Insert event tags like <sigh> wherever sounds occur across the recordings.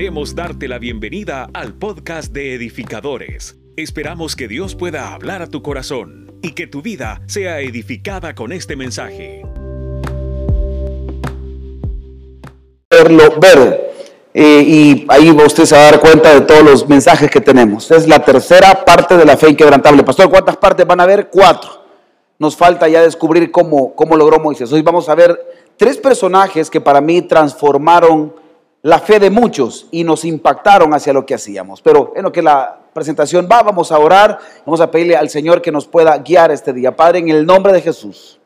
Queremos darte la bienvenida al podcast de edificadores. Esperamos que Dios pueda hablar a tu corazón y que tu vida sea edificada con este mensaje. Verlo, ver. Eh, y ahí usted se va a dar cuenta de todos los mensajes que tenemos. Es la tercera parte de la fe inquebrantable. Pastor, ¿cuántas partes van a haber? Cuatro. Nos falta ya descubrir cómo, cómo logró Moisés. Hoy vamos a ver tres personajes que para mí transformaron la fe de muchos y nos impactaron hacia lo que hacíamos. Pero en lo que la presentación va, vamos a orar, vamos a pedirle al Señor que nos pueda guiar este día. Padre, en el nombre de Jesús,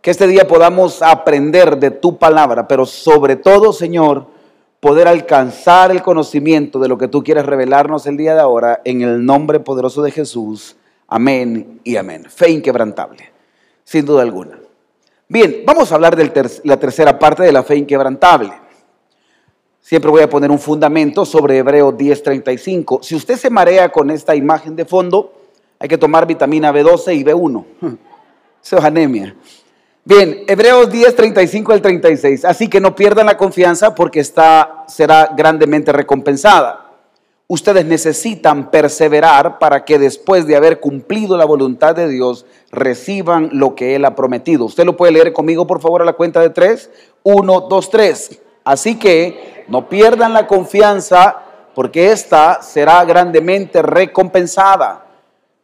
que este día podamos aprender de tu palabra, pero sobre todo, Señor, poder alcanzar el conocimiento de lo que tú quieres revelarnos el día de ahora, en el nombre poderoso de Jesús. Amén y amén. Fe inquebrantable, sin duda alguna. Bien, vamos a hablar de la tercera parte de la fe inquebrantable. Siempre voy a poner un fundamento sobre Hebreo 10:35. Si usted se marea con esta imagen de fondo, hay que tomar vitamina B12 y B1. <laughs> Eso es anemia. Bien, Hebreos 10, 35 al 36. Así que no pierdan la confianza porque esta será grandemente recompensada. Ustedes necesitan perseverar para que después de haber cumplido la voluntad de Dios reciban lo que Él ha prometido. Usted lo puede leer conmigo, por favor, a la cuenta de tres. Uno, dos, tres. Así que no pierdan la confianza porque esta será grandemente recompensada.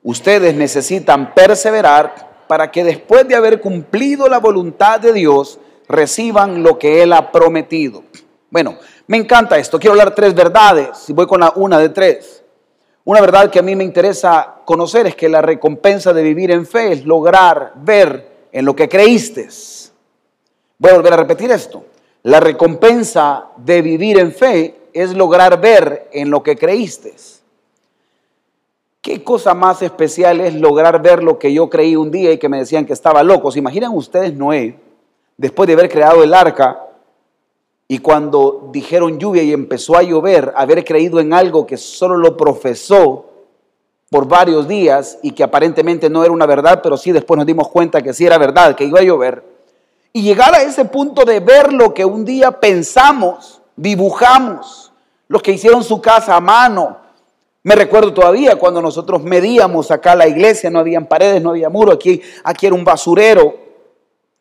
Ustedes necesitan perseverar para que después de haber cumplido la voluntad de Dios, reciban lo que Él ha prometido. Bueno, me encanta esto. Quiero hablar tres verdades. Y voy con la una de tres. Una verdad que a mí me interesa conocer es que la recompensa de vivir en fe es lograr ver en lo que creíste. Voy a volver a repetir esto. La recompensa de vivir en fe es lograr ver en lo que creíste. ¿Qué cosa más especial es lograr ver lo que yo creí un día y que me decían que estaba loco? ¿Se imaginan ustedes Noé, después de haber creado el arca y cuando dijeron lluvia y empezó a llover, haber creído en algo que solo lo profesó por varios días y que aparentemente no era una verdad, pero sí después nos dimos cuenta que sí era verdad, que iba a llover? Y llegar a ese punto de ver lo que un día pensamos, dibujamos, los que hicieron su casa a mano. Me recuerdo todavía cuando nosotros medíamos acá la iglesia, no habían paredes, no había muro, aquí, aquí era un basurero.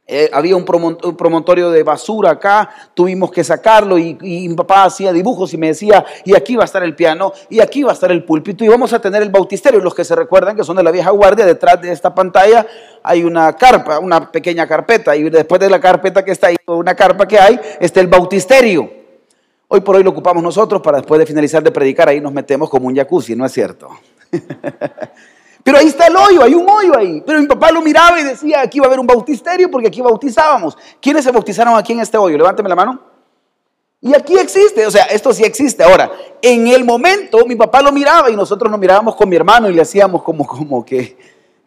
Eh, había un, promontorio de basura acá, tuvimos que sacarlo y, mi papá hacía dibujos y me decía, y aquí va a estar el piano, y aquí va a estar el púlpito, y vamos a tener el bautisterio. Los que se recuerdan que son de la vieja guardia, detrás de esta pantalla hay una carpa, una pequeña carpeta, y después de la carpeta que está ahí, una carpa que hay, está el bautisterio. Hoy por hoy lo ocupamos nosotros para después de finalizar de predicar, ahí nos metemos como un jacuzzi, ¿no es cierto? <laughs> Pero ahí está el hoyo, hay un hoyo ahí. Pero mi papá lo miraba y decía, aquí va a haber un bautisterio porque aquí bautizábamos. ¿Quiénes se bautizaron aquí en este hoyo? Levánteme la mano. Y aquí existe, o sea, esto sí existe. Ahora, en el momento mi papá lo miraba y nosotros nos mirábamos con mi hermano y le hacíamos como, como que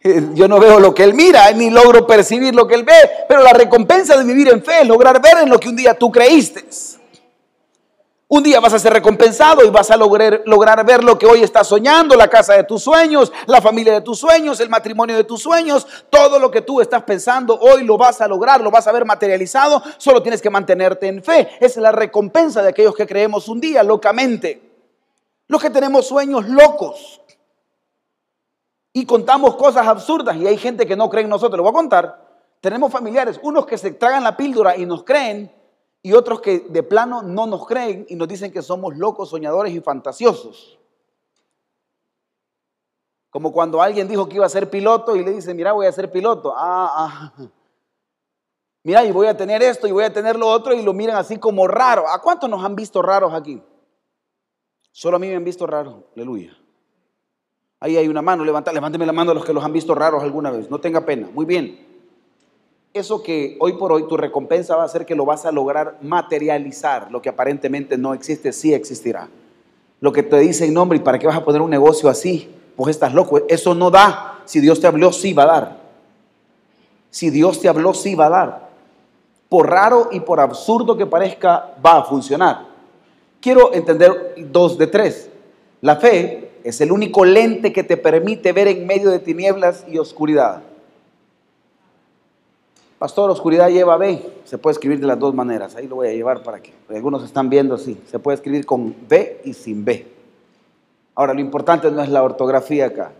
eh, yo no veo lo que él mira, ni logro percibir lo que él ve, pero la recompensa de vivir en fe es lograr ver en lo que un día tú creíste. Un día vas a ser recompensado y vas a lograr, lograr ver lo que hoy estás soñando, la casa de tus sueños, la familia de tus sueños, el matrimonio de tus sueños, todo lo que tú estás pensando hoy lo vas a lograr, lo vas a ver materializado, solo tienes que mantenerte en fe. Es la recompensa de aquellos que creemos un día locamente. Los que tenemos sueños locos y contamos cosas absurdas y hay gente que no cree en nosotros, lo voy a contar. Tenemos familiares, unos que se tragan la píldora y nos creen y otros que de plano no nos creen y nos dicen que somos locos, soñadores y fantasiosos. Como cuando alguien dijo que iba a ser piloto y le dice, mira, voy a ser piloto. Ah, ah. <laughs> Mira, y voy a tener esto y voy a tener lo otro y lo miran así como raro. ¿A cuántos nos han visto raros aquí? Solo a mí me han visto raros. Aleluya. Ahí hay una mano, levanta, levánteme la mano a los que los han visto raros alguna vez. No tenga pena. Muy bien eso que hoy por hoy tu recompensa va a ser que lo vas a lograr materializar, lo que aparentemente no existe, sí existirá. Lo que te dice en nombre, ¿y para qué vas a poner un negocio así? Pues estás loco, eso no da. Si Dios te habló, sí va a dar. Si Dios te habló, sí va a dar. Por raro y por absurdo que parezca, va a funcionar. Quiero entender dos de tres. La fe es el único lente que te permite ver en medio de tinieblas y oscuridad. Pastor, oscuridad lleva B. se puede escribir de las dos maneras. Ahí lo voy a llevar para que algunos están viendo así. Se puede escribir con B y sin B. Ahora, lo importante no es la ortografía acá,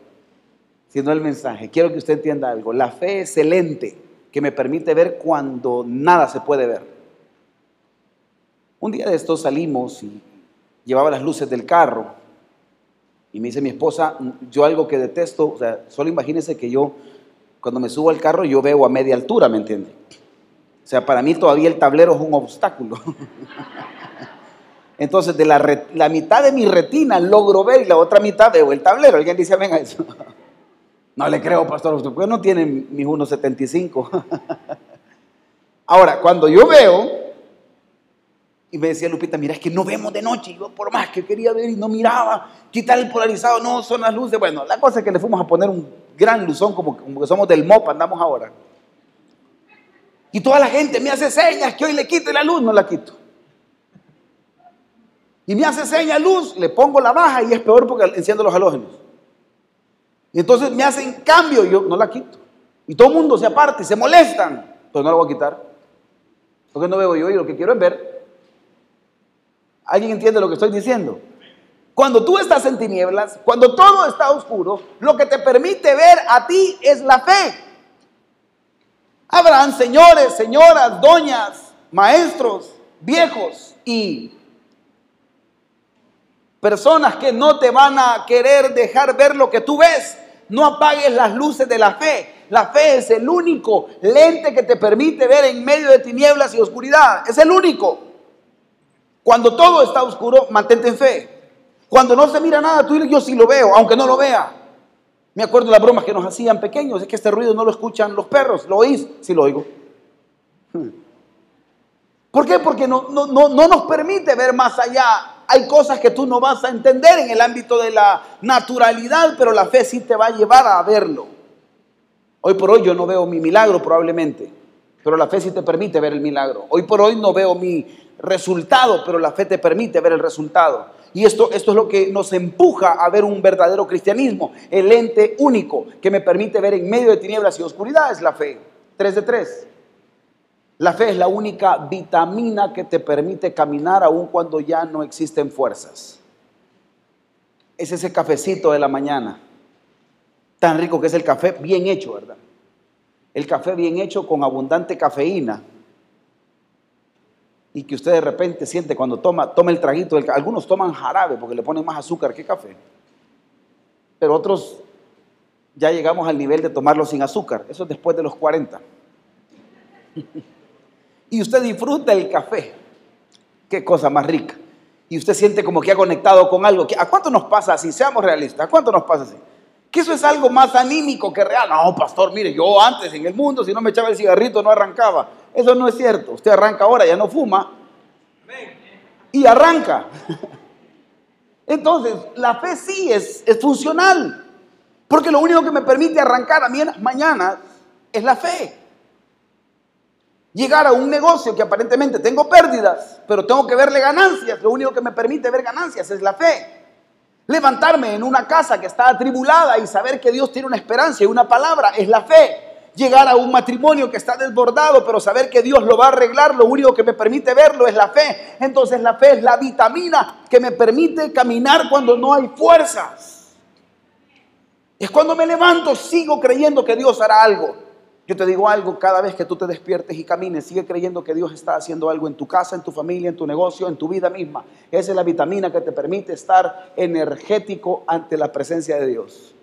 sino el mensaje. Quiero que usted entienda algo. La fe es que me permite ver cuando nada se puede ver. Un día de estos salimos y llevaba las luces del carro y me dice mi esposa, yo algo que detesto, o sea, solo imagínese que yo, cuando me subo al carro, yo veo a media altura, ¿me entiende? O sea, para mí todavía el tablero es un obstáculo. <laughs> Entonces, de la, la, mitad de mi retina logro ver y la otra mitad veo el tablero. Alguien dice, venga eso. <laughs> No le creo, pastor, usted no tiene mis 1,75. <laughs> Ahora, cuando yo veo, y me decía Lupita, mira, es que no vemos de noche. Y yo, por más que quería ver y no miraba, quitar el polarizado, no, son las luces. Bueno, la cosa es que le fuimos a poner un gran luzón, como, como que somos del MOP, andamos ahora. Y toda la gente me hace señas que hoy le quite la luz, no la quito. Y me hace señas luz, le pongo la baja y es peor porque enciendo los halógenos. Y entonces me hacen cambio yo no la quito. Y todo el mundo se aparte y se molestan, pero no la voy a quitar. Porque no veo yo y lo que quiero es ver ¿Alguien entiende lo que estoy diciendo? Cuando tú estás en tinieblas, cuando todo está oscuro, lo que te permite ver a ti es la fe. Habrán señores, señoras, doñas, maestros, viejos y personas que no te van a querer dejar ver lo que tú ves. No apagues las luces de la fe. La fe es el único lente que te permite ver en medio de tinieblas y oscuridad. Es el único. Cuando todo está oscuro, mantente en fe. Cuando no se mira nada, tú yo sí lo veo, aunque no lo vea. Me acuerdo de las bromas que nos hacían pequeños, es que este ruido no lo escuchan los perros, ¿lo oís? Sí lo oigo. Hmm. ¿Por qué? Porque no, no, no, no nos permite ver más allá. Hay cosas que tú no vas a entender en el ámbito de la naturalidad, pero la fe sí te va a llevar a verlo. Hoy por hoy yo no veo mi milagro probablemente, pero la fe sí te permite ver el milagro. Hoy por hoy no veo mi resultado, pero la fe te permite ver el resultado. Y esto, esto es lo que nos empuja a ver un verdadero cristianismo. El ente único que me permite ver en medio de tinieblas y oscuridad es la fe. 3 de 3. La fe es la única vitamina que te permite caminar aun cuando ya no existen fuerzas. Es ese cafecito de la mañana. Tan rico que es el café bien hecho, ¿verdad? El café bien hecho con abundante cafeína y que usted de repente siente cuando toma, toma el traguito, algunos toman jarabe porque le ponen más azúcar que café, pero otros ya llegamos al nivel de tomarlo sin azúcar, eso es después de los 40. <laughs> y usted disfruta el café, qué cosa más rica. Y usted siente como que ha conectado con algo. ¿A cuánto nos pasa así? Seamos realistas, ¿a cuánto nos pasa así? Que eso es algo más anímico que real. No, pastor, mire, yo antes en el mundo, si no me echaba el cigarrito, no arrancaba. Eso no es cierto. Usted arranca ahora, ya no fuma. Y arranca. <laughs> Entonces, la fe sí es, es funcional. Porque lo único que me permite arrancar a mí en las mañanas es la fe. Llegar a un negocio que aparentemente tengo pérdidas, pero tengo que verle ganancias. Lo único que me permite ver ganancias es la fe. Levantarme en una casa que está atribulada y saber que Dios tiene una esperanza y una palabra es la fe llegar a un matrimonio que está desbordado, pero saber que Dios lo va a arreglar, lo único que me permite verlo es la fe. Entonces la fe es la vitamina que me permite caminar cuando no hay fuerzas. Es cuando me levanto, sigo creyendo que Dios hará algo. Yo te digo algo, cada vez que tú te despiertes y camines, sigue creyendo que Dios está haciendo algo en tu casa, en tu familia, en tu negocio, en tu vida misma. Esa es la vitamina que te permite estar energético ante la presencia de Dios.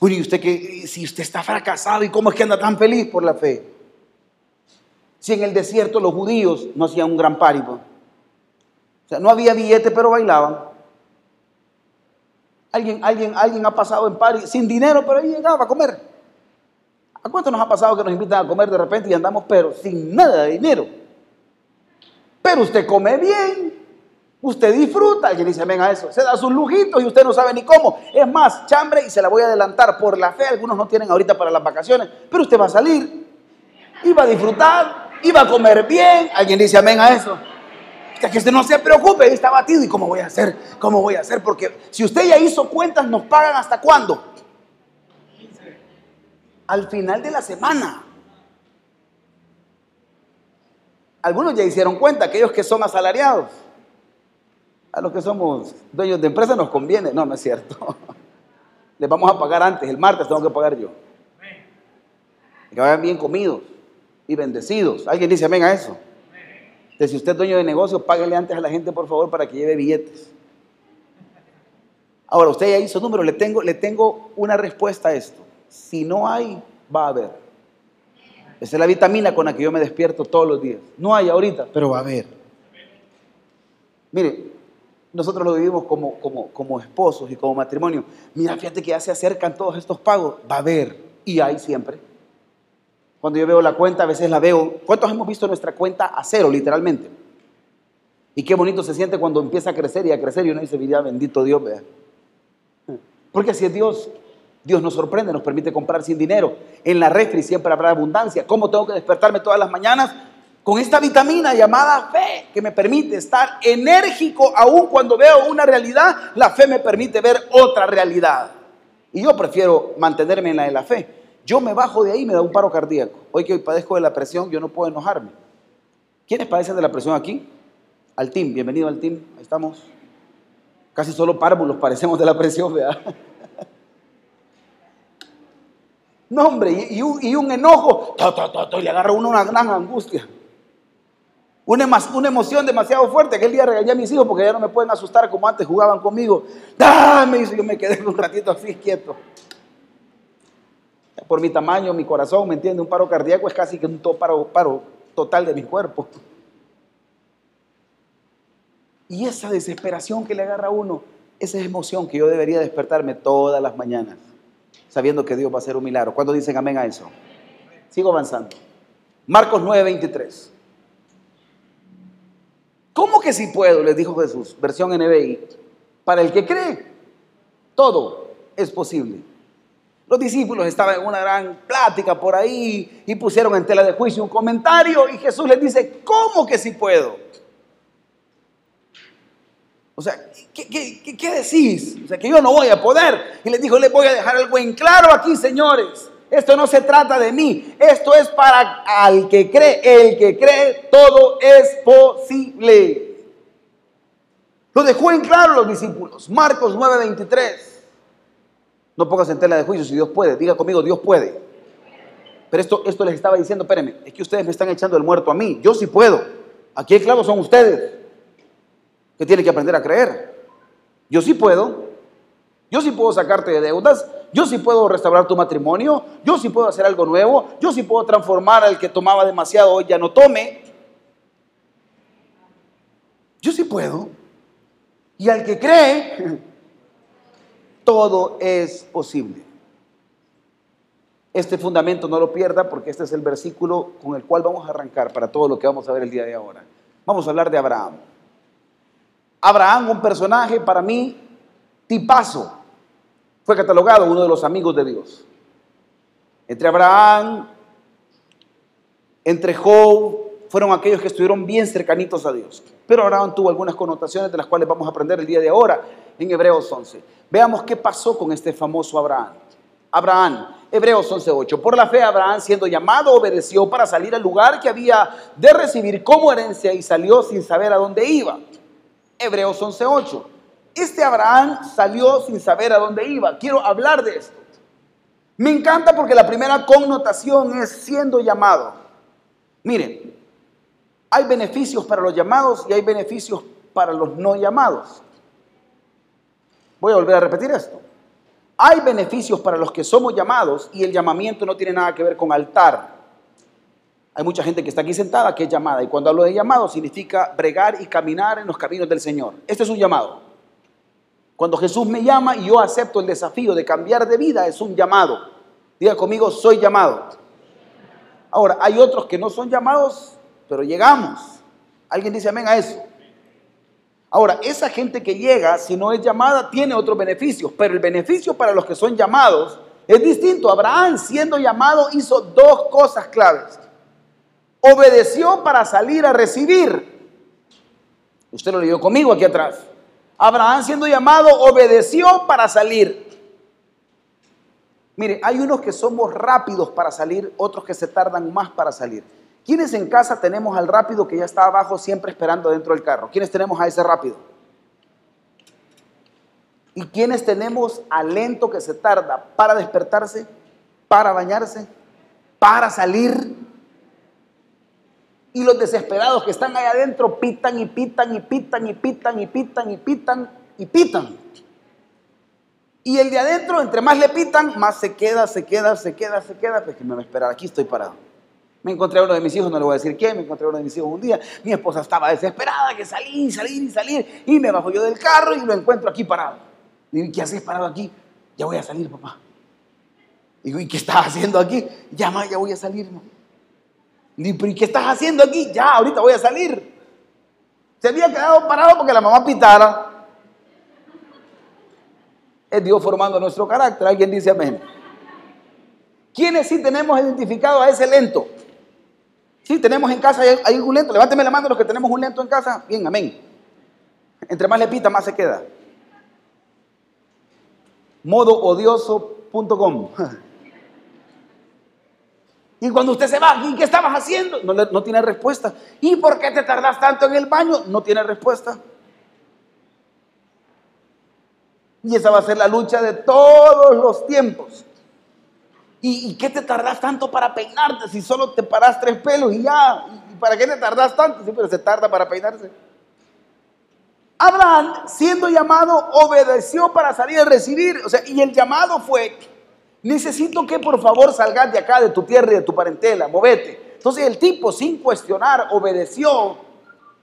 Uy, usted que si usted está fracasado y cómo es que anda tan feliz por la fe. Si en el desierto los judíos no hacían un gran párico. O sea, no había billete, pero bailaban. Alguien, alguien, alguien ha pasado en pari sin dinero, pero ahí llegaba a comer. ¿A cuánto nos ha pasado que nos invitan a comer de repente y andamos, pero sin nada de dinero? Pero usted come bien, Usted disfruta, alguien dice, venga a eso, se da sus lujitos y usted no sabe ni cómo. Es más, chambre y se la voy a adelantar por la fe, algunos no tienen ahorita para las vacaciones, pero usted va a salir y va a disfrutar va a comer bien. Alguien dice, amén a eso. Que usted no se preocupe, está batido y cómo voy a hacer, cómo voy a hacer, porque si usted ya hizo cuentas, nos pagan hasta cuándo? Al final de la semana. Algunos ya hicieron cuenta, aquellos que son asalariados. A los que somos dueños de empresa nos conviene. No, no es cierto. <laughs> Les vamos a pagar antes, el martes tengo que pagar yo. Que vayan bien comidos y bendecidos. ¿Alguien dice amén a eso? Entonces, si usted es dueño de negocio, páguele antes a la gente, por favor, para que lleve billetes. Ahora, usted ya hizo número, le tengo, le tengo una respuesta a esto. Si no hay, va a haber. Esa es la vitamina con la que yo me despierto todos los días. No hay ahorita, pero va a haber. Mire, nosotros lo vivimos como, como, como esposos y como matrimonio. Mira, fíjate que ya se acercan todos estos pagos. Va a haber. Y hay siempre. Cuando yo veo la cuenta, a veces la veo. ¿Cuántos hemos visto nuestra cuenta a cero, literalmente? Y qué bonito se siente cuando empieza a crecer y a crecer y uno dice, mira, bendito Dios, vea. Porque si es Dios, Dios nos sorprende, nos permite comprar sin dinero. En la refri siempre habrá abundancia. ¿Cómo tengo que despertarme todas las mañanas? Con esta vitamina llamada fe, que me permite estar enérgico aún cuando veo una realidad, la fe me permite ver otra realidad. Y yo prefiero mantenerme en la de la fe. Yo me bajo de ahí y me da un paro cardíaco. Hoy que hoy padezco de la presión, yo no puedo enojarme. ¿Quiénes padecen de la presión aquí? Al team, bienvenido al team, ahí estamos. Casi solo párvulos parecemos de la presión, ¿verdad? No, hombre, y, un, enojo, y le agarra uno una gran angustia. Una, emoción demasiado fuerte. Aquel día regañé a mis hijos porque ya no me pueden asustar como antes jugaban conmigo. ¡Dame! Y yo me quedé un ratito así quieto por mi tamaño, mi corazón, ¿me entiende? Un paro cardíaco es casi que un paro, paro total de mi cuerpo. Y esa desesperación que le agarra a uno, esa es emoción que yo debería despertarme todas las mañanas, sabiendo que Dios va a hacer un milagro. ¿Cuándo dicen amén a eso? Sigo avanzando. Marcos 9:23. ¿Cómo que si puedo? Les dijo Jesús, versión NBI. Para el que cree, todo es posible. Los discípulos estaban en una gran plática por ahí y pusieron en tela de juicio un comentario y Jesús les dice, ¿cómo que si puedo? O sea, ¿qué, decís? O sea, que yo no voy a poder. Y les dijo, les voy a dejar algo en claro aquí, señores. Esto no se trata de mí. Esto es para al que cree. El que cree, todo es posible. Lo dejó en claro los discípulos. Marcos 9:23. No pongas en tela de juicio si Dios puede. Diga conmigo, Dios puede. Pero esto, esto les estaba diciendo, espérenme, es que ustedes me están echando el muerto a mí. Yo sí puedo. Aquí el clavo son ustedes que tienen que aprender a creer. Yo sí puedo. Yo sí puedo sacarte de deudas. Yo sí puedo restaurar tu matrimonio. Yo sí puedo hacer algo nuevo. Yo sí puedo transformar al que tomaba demasiado hoy ya no tome. Yo sí puedo. Y al que cree, <laughs> todo es posible. Este fundamento no lo pierda porque este es el versículo con el cual vamos a arrancar para todo lo que vamos a ver el día de ahora. Vamos a hablar de Abraham. Abraham, un personaje para mí tipazo, fue catalogado uno de los amigos de Dios. Entre Abraham, entre Job, fueron aquellos que estuvieron bien cercanitos a Dios. Pero Abraham tuvo algunas connotaciones de las cuales vamos a aprender el día de ahora en Hebreos 11. Veamos qué pasó con este famoso Abraham. Abraham, Hebreos 11.8. Por la fe Abraham siendo llamado obedeció para salir al lugar que había de recibir como herencia y salió sin saber a dónde iba. Hebreos 11.8. Este Abraham salió sin saber a dónde iba. Quiero hablar de esto. Me encanta porque la primera connotación es siendo llamado. Miren, hay beneficios para los llamados y hay beneficios para los no llamados. Voy a volver a repetir esto. Hay beneficios para los que somos llamados y el llamamiento no tiene nada que ver con altar. Hay mucha gente que está aquí sentada que es llamada y cuando hablo de llamado significa bregar y caminar en los caminos del Señor. Este es un llamado. Cuando Jesús me llama y yo acepto el desafío de cambiar de vida, es un llamado. Diga conmigo, soy llamado. Ahora, hay otros que no son llamados, pero llegamos. ¿Alguien dice amén a eso? Ahora, esa gente que llega, si no es llamada, tiene otros beneficios, pero el beneficio para los que son llamados es distinto. Abraham, siendo llamado, hizo dos cosas claves. Obedeció para salir a recibir. Usted lo leyó conmigo aquí atrás. Abraham, siendo llamado, obedeció para salir. Mire, hay unos que somos rápidos para salir, otros que se tardan más para salir. ¿Quiénes en casa tenemos al rápido que ya está abajo siempre esperando dentro del carro? ¿Quiénes tenemos a ese rápido? ¿Y quiénes tenemos al lento que se tarda para despertarse, para bañarse, para salir? Y los desesperados que están ahí adentro pitan y pitan y pitan y pitan y pitan y pitan y pitan. Y el de adentro, entre más le pitan, más se queda, se queda, se queda, se queda. Pues que me va a esperar, aquí estoy parado. Me encontré a uno de mis hijos, no le voy a decir quién, me encontré a uno de mis hijos un día. Mi esposa estaba desesperada, que salir, salir salir. Y me bajo yo del carro y lo encuentro aquí parado. Le digo, ¿qué haces parado aquí? Ya voy a salir, papá. Digo, ¿y qué estás haciendo aquí? Ya, ya voy a salir, mamá. Digo, ¿pero y qué estás haciendo aquí? Ya, ahorita voy a salir. Se había quedado parado porque la mamá pitara. Es Dios formando nuestro carácter. Alguien dice amén. ¿Quiénes sí tenemos identificado a ese lento? Sí, tenemos en casa, hay, un lento. Levánteme la mano los que tenemos un lento en casa. Bien, amén. Entre más le pita, más se queda. Modoodioso.com. <laughs> Y cuando usted se va, ¿y qué estabas haciendo? No, tiene respuesta. ¿Y por qué te tardas tanto en el baño? No tiene respuesta. Y esa va a ser la lucha de todos los tiempos. ¿Y, qué te tardas tanto para peinarte si solo te paras tres pelos y ya? ¿Y para qué te tardas tanto? Sí, pero se tarda para peinarse. Abraham, siendo llamado, obedeció para salir a recibir. O sea, y el llamado fue, necesito que por favor salgas de acá, de tu tierra y de tu parentela, movete. Entonces el tipo, sin cuestionar, obedeció.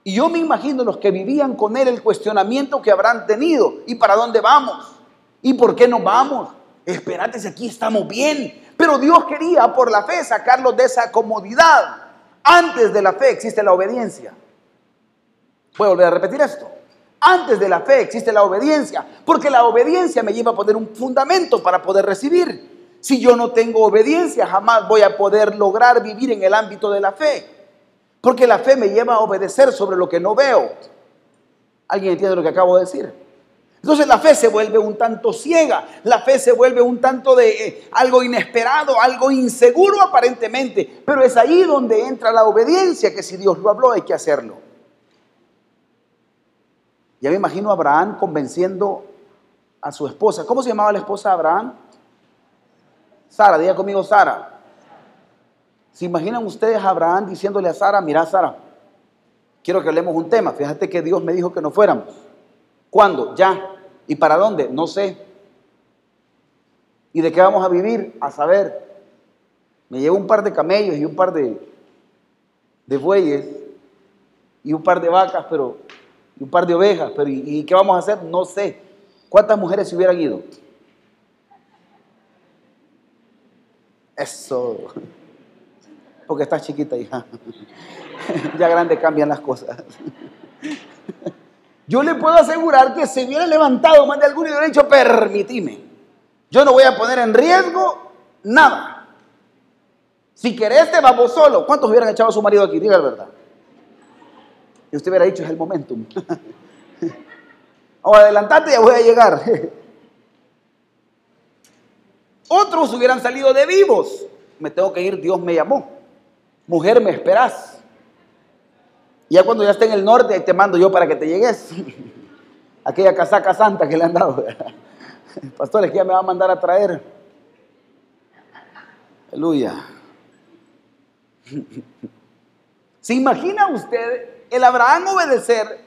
Y yo me imagino los que vivían con él el cuestionamiento que habrán tenido. ¿Y para dónde vamos? ¿Y por qué no vamos? Espérate, si aquí estamos bien. Pero Dios quería por la fe sacarlos de esa comodidad. Antes de la fe existe la obediencia. Voy a volver a repetir esto. Antes de la fe existe la obediencia, porque la obediencia me lleva a poner un fundamento para poder recibir. Si yo no tengo obediencia, jamás voy a poder lograr vivir en el ámbito de la fe, porque la fe me lleva a obedecer sobre lo que no veo. ¿Alguien entiende lo que acabo de decir? Entonces la fe se vuelve un tanto ciega, la fe se vuelve un tanto de eh, algo inesperado, algo inseguro aparentemente, pero es ahí donde entra la obediencia, que si Dios lo habló hay que hacerlo. Ya me imagino a Abraham convenciendo a su esposa. ¿Cómo se llamaba la esposa de Abraham? Sara, diga conmigo Sara. ¿Se imaginan ustedes a Abraham diciéndole a Sara, mira Sara, quiero que hablemos un tema, fíjate que Dios me dijo que no fuéramos. ¿Cuándo? Ya. ¿Y para dónde? No sé. ¿Y de qué vamos a vivir? A saber. Me llevo un par de camellos y un par de, de bueyes y un par de vacas, pero y un par de ovejas, pero ¿y, qué vamos a hacer? No sé. ¿Cuántas mujeres se hubieran ido? Eso. Porque estás chiquita, hija. <laughs> ya grande cambian las cosas. Yo le puedo asegurar que se hubiera levantado más de alguno y hubiera dicho, permitime. Yo no voy a poner en riesgo nada. Si querés, te vamos solo. ¿Cuántos hubieran echado a su marido aquí? Diga la verdad. Y usted hubiera dicho, es el momentum. <laughs> o adelantate, ya voy a llegar. <laughs> Otros hubieran salido de vivos. Me tengo que ir, Dios me llamó. Mujer, me esperás. Ya cuando ya esté en el norte, te mando yo para que te llegues. <laughs> Aquella casaca santa que le han dado. <laughs> Pastores, que ya me va a mandar a traer. Aleluya. <laughs> ¿Se imagina usted el Abraham obedecer,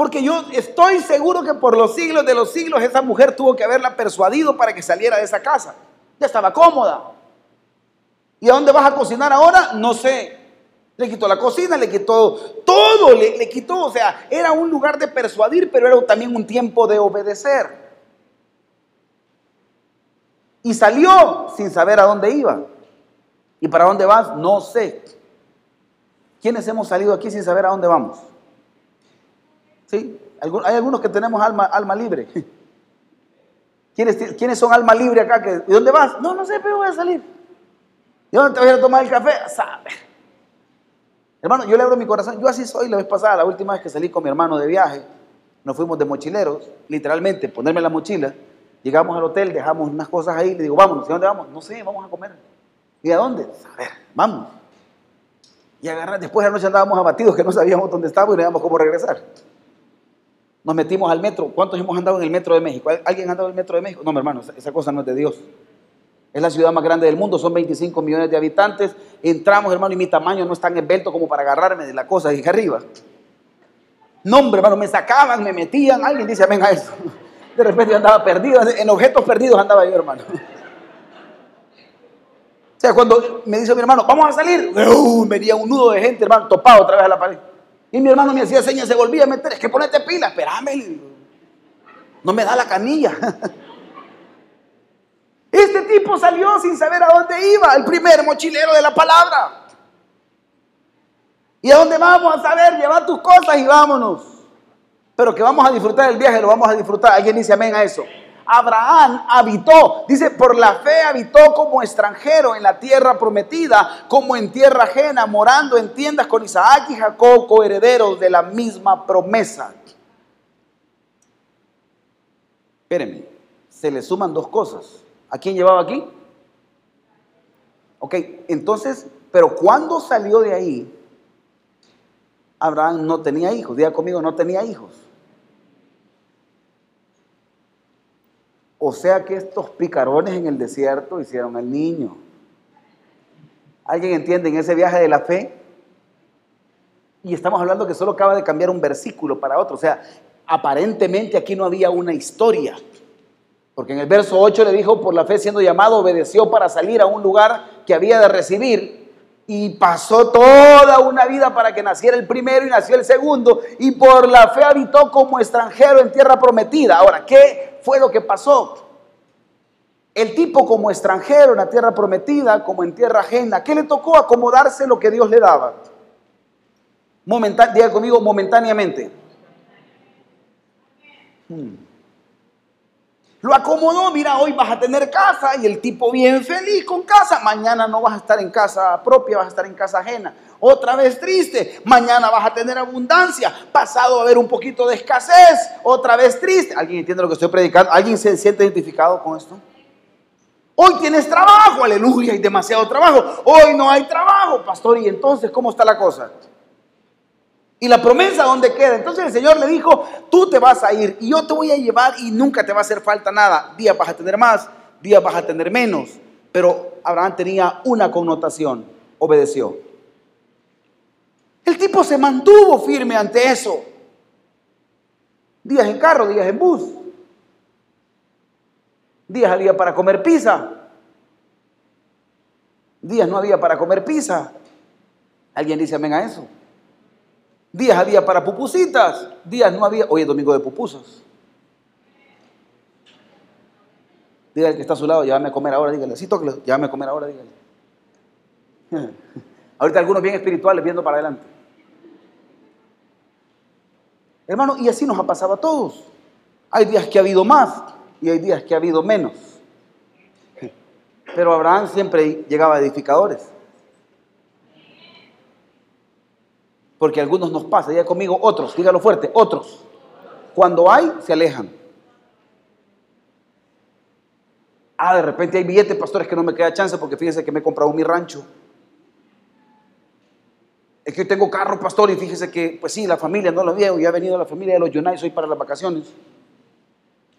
porque yo estoy seguro que por los siglos de los siglos esa mujer tuvo que haberla persuadido para que saliera de esa casa. Ya estaba cómoda. ¿Y a dónde vas a cocinar ahora? No sé. Le quitó la cocina, le quitó todo, le, le quitó. O sea, era un lugar de persuadir, pero era también un tiempo de obedecer. Y salió sin saber a dónde iba. ¿Y para dónde vas? No sé. ¿Quiénes hemos salido aquí sin saber a dónde vamos? ¿Sí? Hay algunos que tenemos alma, alma libre. <laughs> ¿Quiénes, ¿Quiénes son alma libre acá? ¿Y dónde vas? No, no sé, pero voy a salir. ¿Y dónde te voy a tomar el café? Sabe. Hermano, yo le abro mi corazón. Yo así soy la vez pasada, la última vez que salí con mi hermano de viaje. Nos fuimos de mochileros, literalmente, ponerme la mochila. Llegamos al hotel, dejamos unas cosas ahí. Le digo, vámonos. ¿Y dónde vamos? No sé, vamos a comer. ¿Y a dónde? A vamos. Y agarrar, después de la noche andábamos abatidos que no sabíamos dónde estábamos y no sabíamos cómo regresar. Nos metimos al metro. ¿Cuántos hemos andado en el metro de México? ¿Alguien ha andado en el metro de México? No, hermano, esa cosa no es de Dios. Es la ciudad más grande del mundo, son 25 millones de habitantes. Entramos, hermano, y mi tamaño no es tan esbelto como para agarrarme de la cosa de arriba. No, hombre, hermano, me sacaban, me metían. Alguien dice amén a eso. De repente yo andaba perdido, en objetos perdidos andaba yo, hermano. O sea, cuando me dice mi hermano, vamos a salir, uh, venía un nudo de gente, hermano, topado otra vez a la pared. Y mi hermano me hacía señas, se volvía a meter, es que ponete pila, espérame. No me da la canilla. <laughs> Este tipo salió sin saber a dónde iba, el primer mochilero de la palabra. ¿Y a dónde vamos a saber? Lleva tus cosas y vámonos. Pero que vamos a disfrutar del viaje, lo vamos a disfrutar. Alguien dice amén a eso. Abraham habitó, dice, por la fe habitó como extranjero en la tierra prometida, como en tierra ajena, morando en tiendas con Isaac y Jacob, coherederos de la misma promesa. Espérenme, se le suman dos cosas. ¿A quién llevaba aquí? Ok, entonces, pero cuando salió de ahí, Abraham no tenía hijos. Diga conmigo, no tenía hijos. O sea que estos picarones en el desierto hicieron al niño. ¿Alguien entiende en ese viaje de la fe? Y estamos hablando que solo acaba de cambiar un versículo para otro. O sea, aparentemente aquí no había una historia. Porque en el verso 8 le dijo, por la fe siendo llamado, obedeció para salir a un lugar que había de recibir. Y pasó toda una vida para que naciera el primero y nació el segundo. Y por la fe habitó como extranjero en tierra prometida. Ahora, ¿qué fue lo que pasó? El tipo como extranjero en la tierra prometida, como en tierra ajena, ¿qué le tocó? Acomodarse lo que Dios le daba. diga conmigo, momentáneamente. Hmm. Lo acomodó, mira, hoy vas a tener casa y el tipo bien feliz con casa. Mañana no vas a estar en casa propia, vas a estar en casa ajena. Otra vez triste, mañana vas a tener abundancia. Pasado a haber un poquito de escasez, otra vez triste. ¿Alguien entiende lo que estoy predicando? ¿Alguien se siente identificado con esto? Hoy tienes trabajo, aleluya, hay demasiado trabajo. Hoy no hay trabajo, pastor. ¿Y entonces cómo está la cosa? ¿Y la promesa dónde queda? Entonces el Señor le dijo, tú te vas a ir y yo te voy a llevar y nunca te va a hacer falta nada. Días vas a tener más, días vas a tener menos. Pero Abraham tenía una connotación, obedeció. El tipo se mantuvo firme ante eso. Días en carro, días en bus. Días había para comer pizza. Días no había para comer pizza. ¿Alguien dice amén a eso? Días había para pupusitas, días no había. Hoy es domingo de pupusas. Dígale que está a su lado, llévame a comer ahora, dígale. Sí, tóquelo, llévame a comer ahora, dígale. <laughs> Ahorita algunos bien espirituales viendo para adelante. Hermano, y así nos ha pasado a todos. Hay días que ha habido más y hay días que ha habido menos. <laughs> Pero Abraham siempre llegaba a edificadores. Porque algunos nos pasa, ya conmigo, otros, dígalo fuerte, otros. Cuando hay, se alejan. Ah, de repente hay billetes, pastores, que no me queda chance porque fíjese que me he comprado mi rancho. Es que tengo carro, pastor, y fíjese que, pues sí, la familia no lo veo, y ha venido la familia de los United hoy para las vacaciones.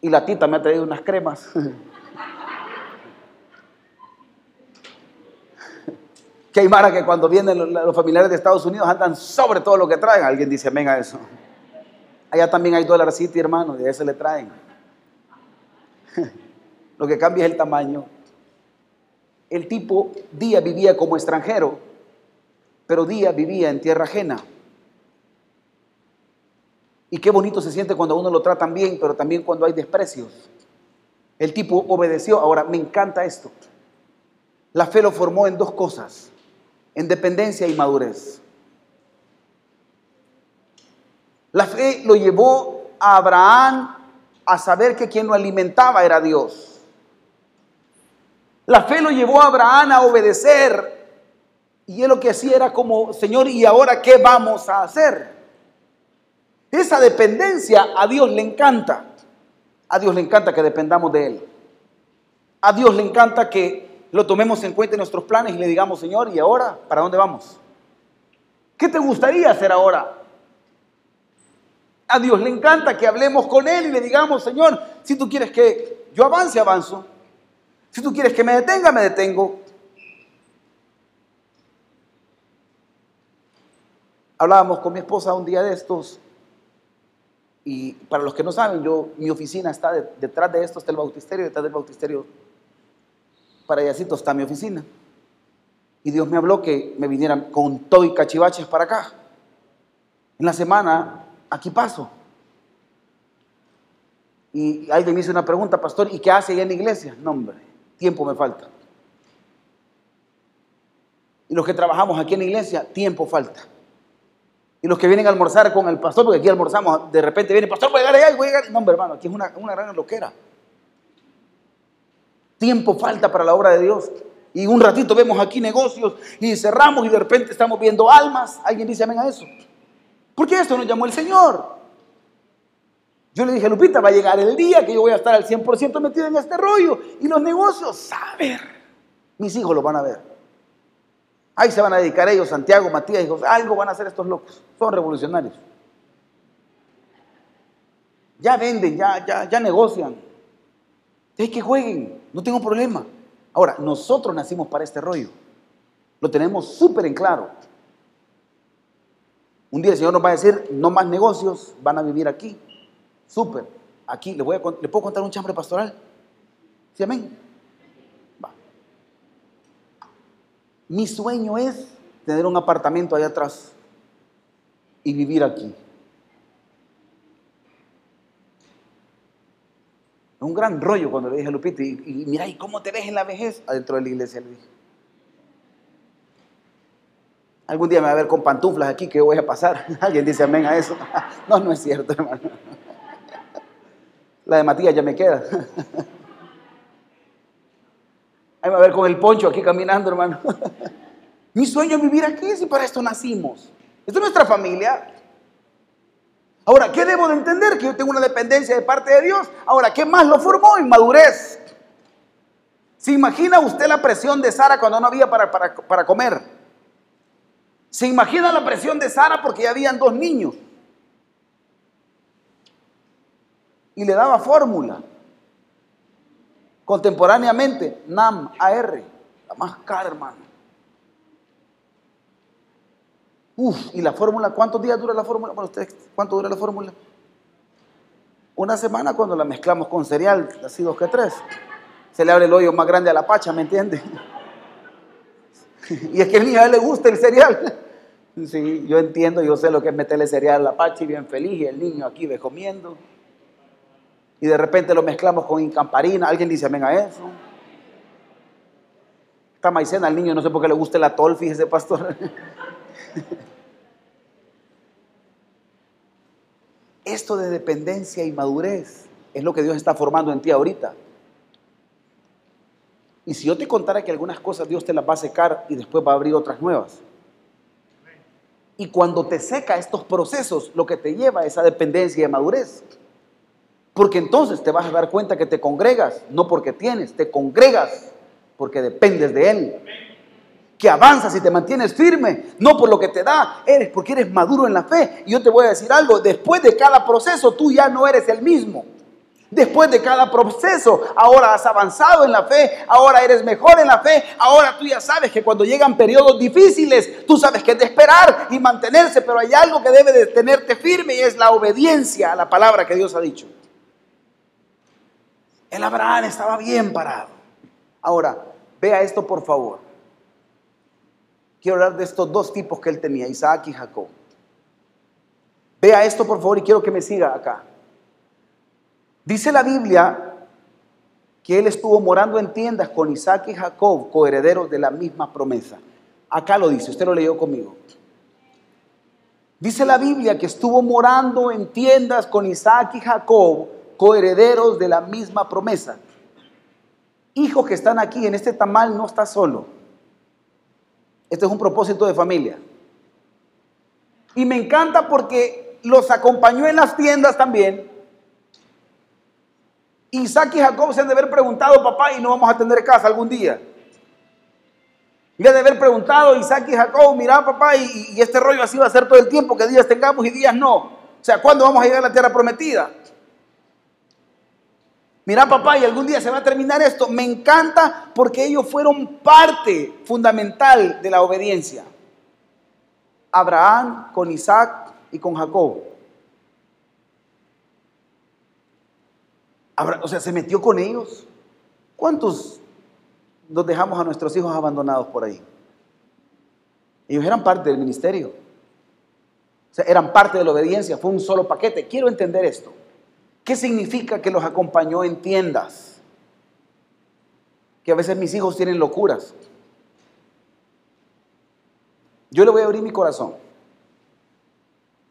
Y la tita me ha traído unas cremas. <laughs> Que hay que cuando vienen los, familiares de Estados Unidos andan sobre todo lo que traen. Alguien dice amén a eso. Allá también hay Dollar City, hermano, y a ese le traen. <laughs> Lo que cambia es el tamaño. El tipo día vivía como extranjero, pero día vivía en tierra ajena. Y qué bonito se siente cuando uno lo tratan bien, pero también cuando hay desprecios. El tipo obedeció. Ahora, me encanta esto. La fe lo formó en dos cosas en dependencia y madurez. La fe lo llevó a Abraham a saber que quien lo alimentaba era Dios. La fe lo llevó a Abraham a obedecer. Y él lo que hacía era como, Señor, ¿y ahora qué vamos a hacer? Esa dependencia a Dios le encanta. A Dios le encanta que dependamos de Él. A Dios le encanta que lo tomemos en cuenta en nuestros planes y le digamos, Señor, ¿y ahora para dónde vamos? ¿Qué te gustaría hacer ahora? A Dios le encanta que hablemos con Él y le digamos, Señor, si tú quieres que yo avance, avanzo. Si tú quieres que me detenga, me detengo. Hablábamos con mi esposa un día de estos y para los que no saben, yo, mi oficina está detrás de esto, está el bautisterio, detrás del bautisterio, para allácito está mi oficina. Y Dios me habló que me vinieran con todo y cachivaches para acá. En la semana, aquí paso. Y alguien me hizo una pregunta, pastor, ¿y qué hace allá en la iglesia? No, hombre, tiempo me falta. Y los que trabajamos aquí en la iglesia, tiempo falta. Y los que vienen a almorzar con el pastor, porque aquí almorzamos, de repente viene, pastor, voy a llegar allá, voy a llegar. No, hermano, aquí es una, una gran loquera. Tiempo falta para la obra de Dios. Y un ratito vemos aquí negocios y cerramos y de repente estamos viendo almas. ¿Alguien dice amén a eso? Porque esto nos llamó el Señor. Yo le dije, Lupita, va a llegar el día que yo voy a estar al 100% metido en este rollo. Y los negocios, saber. Mis hijos lo van a ver. Ahí se van a dedicar ellos, Santiago, Matías, hijos, algo van a hacer estos locos. Son revolucionarios. Ya venden, ya, ya, ya negocian. Hay que jueguen, no tengo problema. Ahora, nosotros nacimos para este rollo. Lo tenemos súper en claro. Un día el Señor nos va a decir, no más negocios, van a vivir aquí. Súper. Aquí, ¿le, voy a, ¿le puedo contar un chambre pastoral? ¿Sí, amén? Mi sueño es tener un apartamento allá atrás y vivir aquí. Un gran rollo cuando le dije a Lupita, y, mira, ¿y cómo te ves en la vejez? Adentro de la iglesia le dije. Algún día me va a ver con pantuflas aquí, que voy a pasar? <laughs> Alguien dice amén a eso. <laughs> No, no es cierto, hermano. La de Matías ya me queda. <laughs> Ahí va a ver con el poncho aquí caminando, hermano. Mi sueño es vivir aquí, si para esto nacimos. Esto es nuestra familia. Ahora, ¿qué debo de entender? Que yo tengo una dependencia de parte de Dios. Ahora, ¿qué más lo formó? Inmadurez. ¿Se imagina usted la presión de Sara cuando no había para, para, para comer? ¿Se imagina la presión de Sara porque ya habían dos niños? Y le daba fórmula. Contemporáneamente, NAM, AR, la más cara, hermano. Uf, ¿y la fórmula? ¿Cuántos días dura la fórmula? Bueno, ustedes, ¿cuánto dura la fórmula? Una semana cuando la mezclamos con cereal, así dos que tres. Se le abre el hoyo más grande a la pacha, ¿me entiende? <laughs> y es que a niño le gusta el cereal. Sí, yo entiendo, yo sé lo que es meterle cereal a la pacha y bien feliz, y el niño aquí ve comiendo y de repente lo mezclamos con incamparina. ¿Alguien dice amén a eso? Esta maicena al niño no sé por qué le gusta el atol, fíjese, pastor. <laughs> <laughs> Esto de dependencia y madurez es lo que Dios está formando en ti ahorita. Y si yo te contara que algunas cosas Dios te las va a secar y después va a abrir otras nuevas. Y cuando te seca estos procesos, lo que te lleva es esa dependencia y madurez. Porque entonces te vas a dar cuenta que te congregas, no porque tienes, te congregas porque dependes de Él. Que avanzas y te mantienes firme, no por lo que te da, eres porque eres maduro en la fe. Y yo te voy a decir algo, después de cada proceso tú ya no eres el mismo. Después de cada proceso, ahora has avanzado en la fe, ahora eres mejor en la fe, ahora tú ya sabes que cuando llegan periodos difíciles, tú sabes que es de esperar y mantenerse, pero hay algo que debe de tenerte firme y es la obediencia a la palabra que Dios ha dicho. El Abraham estaba bien parado. Ahora, vea esto por favor. Quiero hablar de estos dos tipos que él tenía, Isaac y Jacob. Vea esto por favor y quiero que me siga acá. Dice la Biblia que él estuvo morando en tiendas con Isaac y Jacob, coherederos de la misma promesa. Acá lo dice, usted lo leyó conmigo. Dice la Biblia que estuvo morando en tiendas con Isaac y Jacob, coherederos de la misma promesa. Hijos que están aquí en este tamal no está solo. Este es un propósito de familia. Y me encanta porque los acompañó en las tiendas también. Isaac y Jacob se han de haber preguntado, papá, ¿y no vamos a tener casa algún día? Le de haber preguntado Isaac y Jacob, mira papá, y, y, este rollo así va a ser todo el tiempo, que días tengamos y días no. O sea, ¿cuándo vamos a llegar a la tierra prometida? Mira papá, y algún día se va a terminar esto. Me encanta porque ellos fueron parte fundamental de la obediencia. Abraham con Isaac y con Jacob. O sea, se metió con ellos. ¿Cuántos nos dejamos a nuestros hijos abandonados por ahí? Ellos eran parte del ministerio. Eran parte de la obediencia. Fue un solo paquete. Quiero entender esto. ¿Qué significa que los acompañó en tiendas? Que a veces mis hijos tienen locuras. Yo le voy a abrir mi corazón.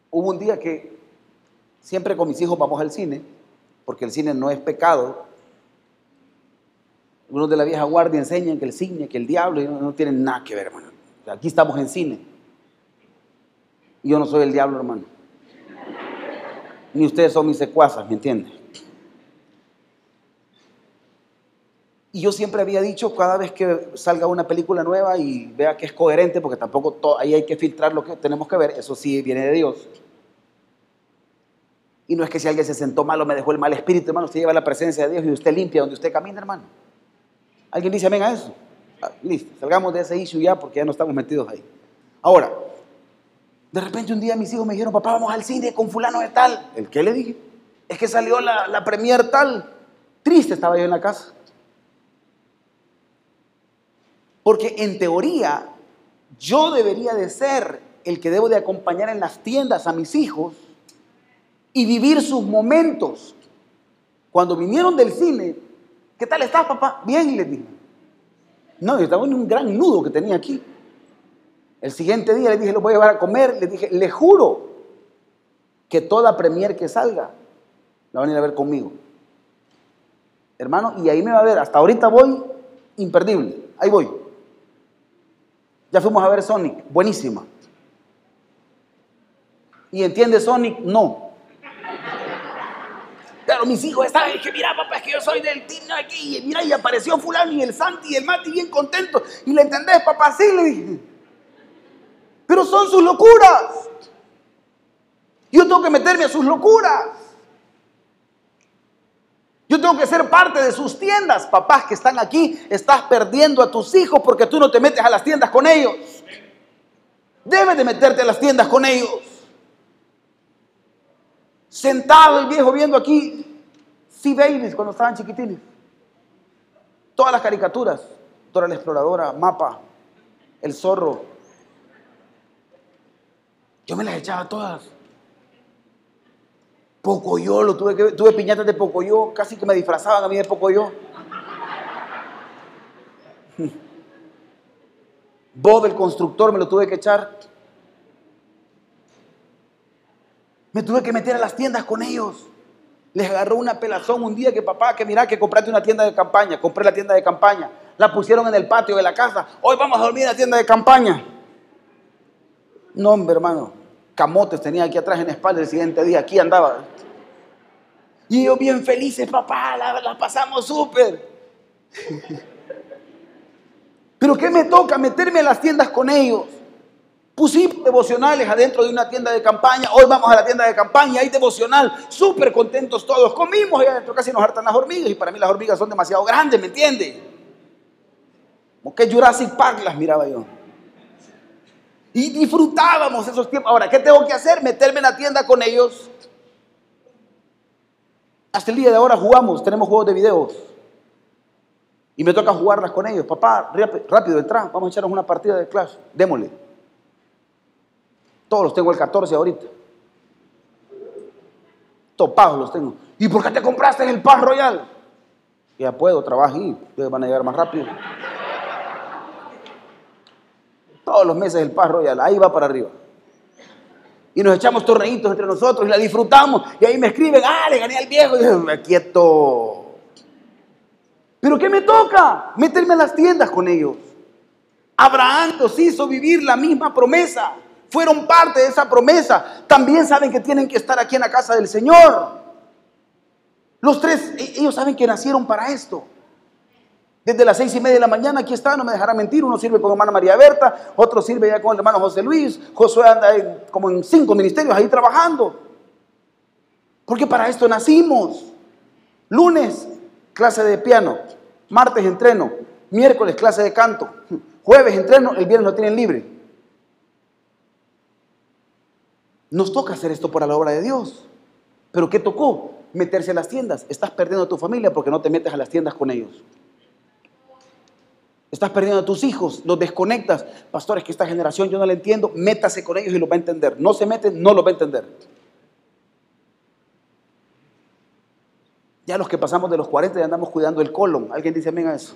Hubo un día que siempre con mis hijos vamos al cine porque el cine no es pecado. Algunos de la vieja guardia enseñan que el cine, que el diablo, no, tienen nada que ver, hermano. Aquí estamos en cine. Yo no soy el diablo, hermano. Ni ustedes son mis secuazas, ¿me entienden? Y yo siempre había dicho, cada vez que salga una película nueva y vea que es coherente, porque tampoco ahí hay que filtrar lo que tenemos que ver, eso sí viene de Dios. Y no es que si alguien se sentó mal o me dejó el mal espíritu, hermano, usted lleva la presencia de Dios y usted limpia donde usted camina, hermano. ¿Alguien dice amén a eso? Ah, listo, salgamos de ese issue ya porque ya no estamos metidos ahí. Ahora, de repente un día mis hijos me dijeron, papá, vamos al cine con fulano de tal. ¿El qué le dije? Es que salió la, la premier tal. Triste estaba yo en la casa. Porque en teoría yo debería de ser el que debo de acompañar en las tiendas a mis hijos y vivir sus momentos. Cuando vinieron del cine, ¿qué tal estás, papá? Bien, les dije. No, yo estaba en un gran nudo que tenía aquí. El siguiente día le dije, lo voy a llevar a comer. Le dije, le juro que toda premier que salga la van a ir a ver conmigo. Hermano, y ahí me va a ver. Hasta ahorita voy imperdible. Ahí voy. Ya fuimos a ver Sonic. Buenísima. ¿Y entiende Sonic? No. Claro, mis hijos estaban, que mira, papá, es que yo soy del team aquí, y mira, y apareció fulano y el Santi y el Mati bien contentos. Y le entendés, papá, sí, le dije. Pero son sus locuras. Yo tengo que meterme a sus locuras. Yo tengo que ser parte de sus tiendas. Papás que están aquí, estás perdiendo a tus hijos porque tú no te metes a las tiendas con ellos. Debes de meterte a las tiendas con ellos sentado el viejo viendo aquí si Babies cuando estaban chiquitines. Todas las caricaturas, Dora la Exploradora, Mapa, El Zorro. Yo me las echaba todas. Pocoyo, lo tuve que tuve piñatas de Pocoyo, casi que me disfrazaban a mí de Pocoyo. <laughs> Bob el constructor me lo tuve que echar. Me tuve que meter a las tiendas con ellos. Les agarró una pelazón un día que papá, que mira que compraste una tienda de campaña. Compré la tienda de campaña. La pusieron en el patio de la casa. Hoy vamos a dormir en la tienda de campaña. No, hombre, hermano. Camotes tenía aquí atrás en la espalda el siguiente día. Aquí andaba. Y yo bien felices, papá, la, pasamos súper. Pero ¿qué me toca? Meterme a las tiendas con ellos. Pusimos devocionales adentro de una tienda de campaña. Hoy vamos a la tienda de campaña, hay devocional. Súper contentos todos. Comimos y adentro casi nos hartan las hormigas. Y para mí las hormigas son demasiado grandes, ¿me entiende? Como que Jurassic Park las miraba yo. Y disfrutábamos esos tiempos. Ahora, ¿qué tengo que hacer? Meterme en la tienda con ellos. Hasta el día de ahora jugamos, tenemos juegos de videos. Y me toca jugarlas con ellos. Papá, rápido, entra, vamos a echarnos una partida de Clash. Démosle. Todos los tengo el 14 ahorita. Topados los tengo. ¿Y por qué te compraste el Paz Royal? Ya puedo, trabajar y ustedes van a llegar más rápido. Todos los meses el Paz Royal, ahí va para arriba. Y nos echamos torneitos entre nosotros y la disfrutamos. Y ahí me escriben, ah, le gané al viejo. Y yo, me quieto. ¿Pero qué me toca? Meterme en las tiendas con ellos. Abraham los hizo vivir la misma promesa fueron parte de esa promesa, también saben que tienen que estar aquí en la casa del Señor. Los tres, e-, ellos saben que nacieron para esto. Desde las seis y media de la mañana aquí está, no me dejará mentir. Uno sirve con hermana María Berta, otro sirve ya con el hermano José Luis. Josué anda como en cinco ministerios ahí trabajando. Porque para esto nacimos. Lunes, clase de piano. Martes, entreno. Miércoles, clase de canto. Jueves, entreno. El viernes lo tienen libre. Nos toca hacer esto para la obra de Dios. Pero ¿qué tocó? Meterse a las tiendas. Estás perdiendo a tu familia porque no te metes a las tiendas con ellos. Estás perdiendo a tus hijos, los desconectas. Pastores, que esta generación yo no la entiendo, métase con ellos y lo va a entender. No se meten, no lo va a entender. Ya los que pasamos de los 40 ya andamos cuidando el colon. ¿Alguien dice amén a eso?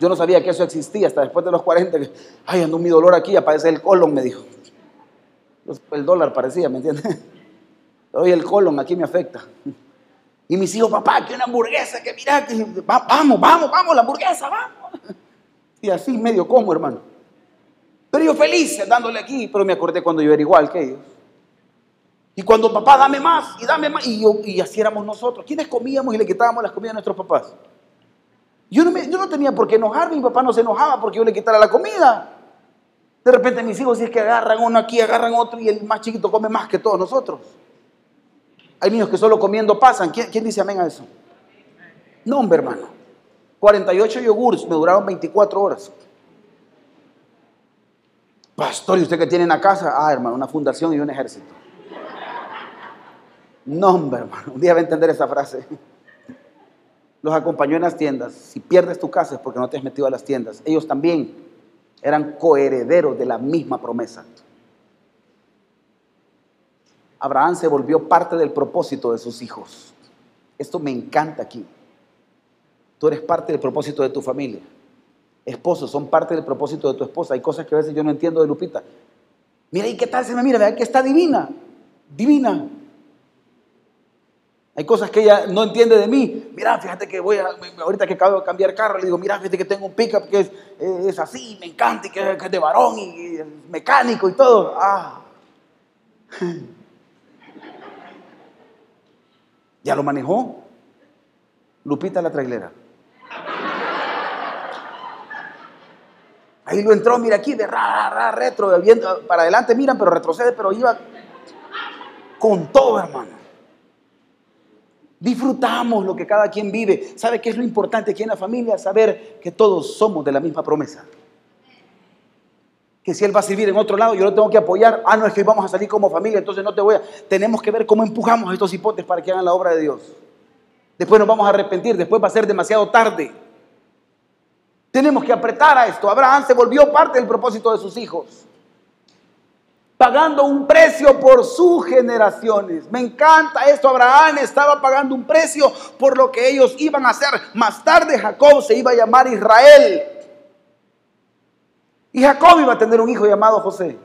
Yo no sabía que eso existía hasta después de los 40. Ay, ando mi dolor aquí, aparece el colon, me dijo. El dólar parecía, ¿me entiendes? <laughs> Hoy el colon aquí me afecta. Y mis hijos, papá, que una hamburguesa, que mira, que vamos, vamos, vamos, la hamburguesa, vamos. <laughs> Y así medio como, hermano. Pero yo feliz dándole aquí, pero me acordé cuando yo era igual que ellos. Y cuando papá, dame más, y dame más, y, así éramos nosotros. ¿Quiénes comíamos y le quitábamos las comidas a nuestros papás? Yo no, yo no tenía por qué enojarme, mi papá no se enojaba porque yo le quitara la comida. De repente mis hijos, si es que agarran uno aquí, agarran otro, y el más chiquito come más que todos nosotros. Hay niños que solo comiendo pasan. ¿Quién, quién dice amén a eso? No, hombre, hermano. 48 yogurts, me duraron 24 horas. Pastor, ¿y usted qué tiene en la casa? Ah, hermano, una fundación y un ejército. No, hombre, hermano, un día va a entender esa frase. Los acompañó en las tiendas. Si pierdes tu casa es porque no te has metido a las tiendas. Ellos también eran coherederos de la misma promesa. Abraham se volvió parte del propósito de sus hijos. Esto me encanta aquí. Tú eres parte del propósito de tu familia. Esposos son parte del propósito de tu esposa. Hay cosas que a veces yo no entiendo de Lupita. Mira, ¿y qué tal se me mira? Vea que está divina. Divina. Hay cosas que ella no entiende de mí. Mira, fíjate que voy a, ahorita que acabo de cambiar carro, le digo, mira, fíjate que tengo un pickup que es, es así, me encanta, y que, es de varón y, mecánico y todo. Ah. <laughs> ¿Ya lo manejó? Lupita la trailera. Ahí lo entró, mira aquí, de ra, ra, retro, viendo para adelante, miran, pero retrocede, pero iba con todo, hermano. Disfrutamos lo que cada quien vive. ¿Sabe qué es lo importante aquí en la familia? Saber que todos somos de la misma promesa. Que si él va a servir en otro lado, yo lo tengo que apoyar. Ah, no, es que vamos a salir como familia, entonces no te voy a... Tenemos que ver cómo empujamos estos hipotes para que hagan la obra de Dios. Después nos vamos a arrepentir, después va a ser demasiado tarde. Tenemos que apretar a esto. Abraham se volvió parte del propósito de sus hijos. Pagando un precio por sus generaciones. Me encanta esto. Abraham estaba pagando un precio por lo que ellos iban a hacer. Más tarde Jacob se iba a llamar Israel. Y Jacob iba a tener un hijo llamado José.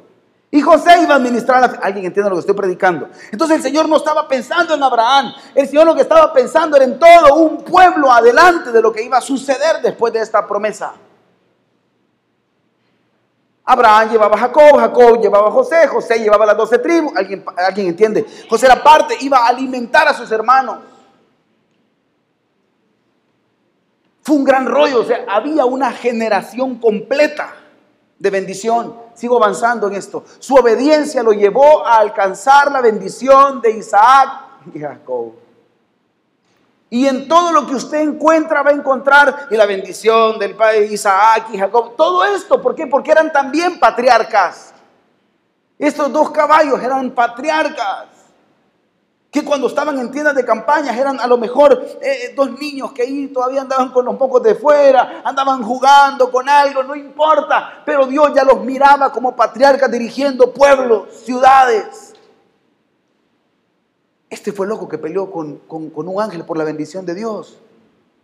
Y José iba a administrar a ¿Alguien entiende lo que estoy predicando? Entonces el Señor no estaba pensando en Abraham. El Señor lo que estaba pensando era en todo un pueblo adelante de lo que iba a suceder después de esta promesa. Abraham llevaba a Jacob, Jacob llevaba a José, José llevaba a las doce tribus. ¿Alguien, ¿Alguien entiende? José era parte, iba a alimentar a sus hermanos. Fue un gran rollo, o sea, había una generación completa de bendición. Sigo avanzando en esto. Su obediencia lo llevó a alcanzar la bendición de Isaac y Jacob. Y en todo lo que usted encuentra va a encontrar la bendición del padre Isaac y Jacob. Todo esto, ¿por qué? Porque eran también patriarcas. Estos dos caballos eran patriarcas que cuando estaban en tiendas de campaña eran a lo mejor eh, eh, dos niños que ahí todavía andaban con los pocos de fuera, andaban jugando con algo, no importa, pero Dios ya los miraba como patriarcas dirigiendo pueblos, ciudades. Este fue loco que peleó con, con un ángel por la bendición de Dios,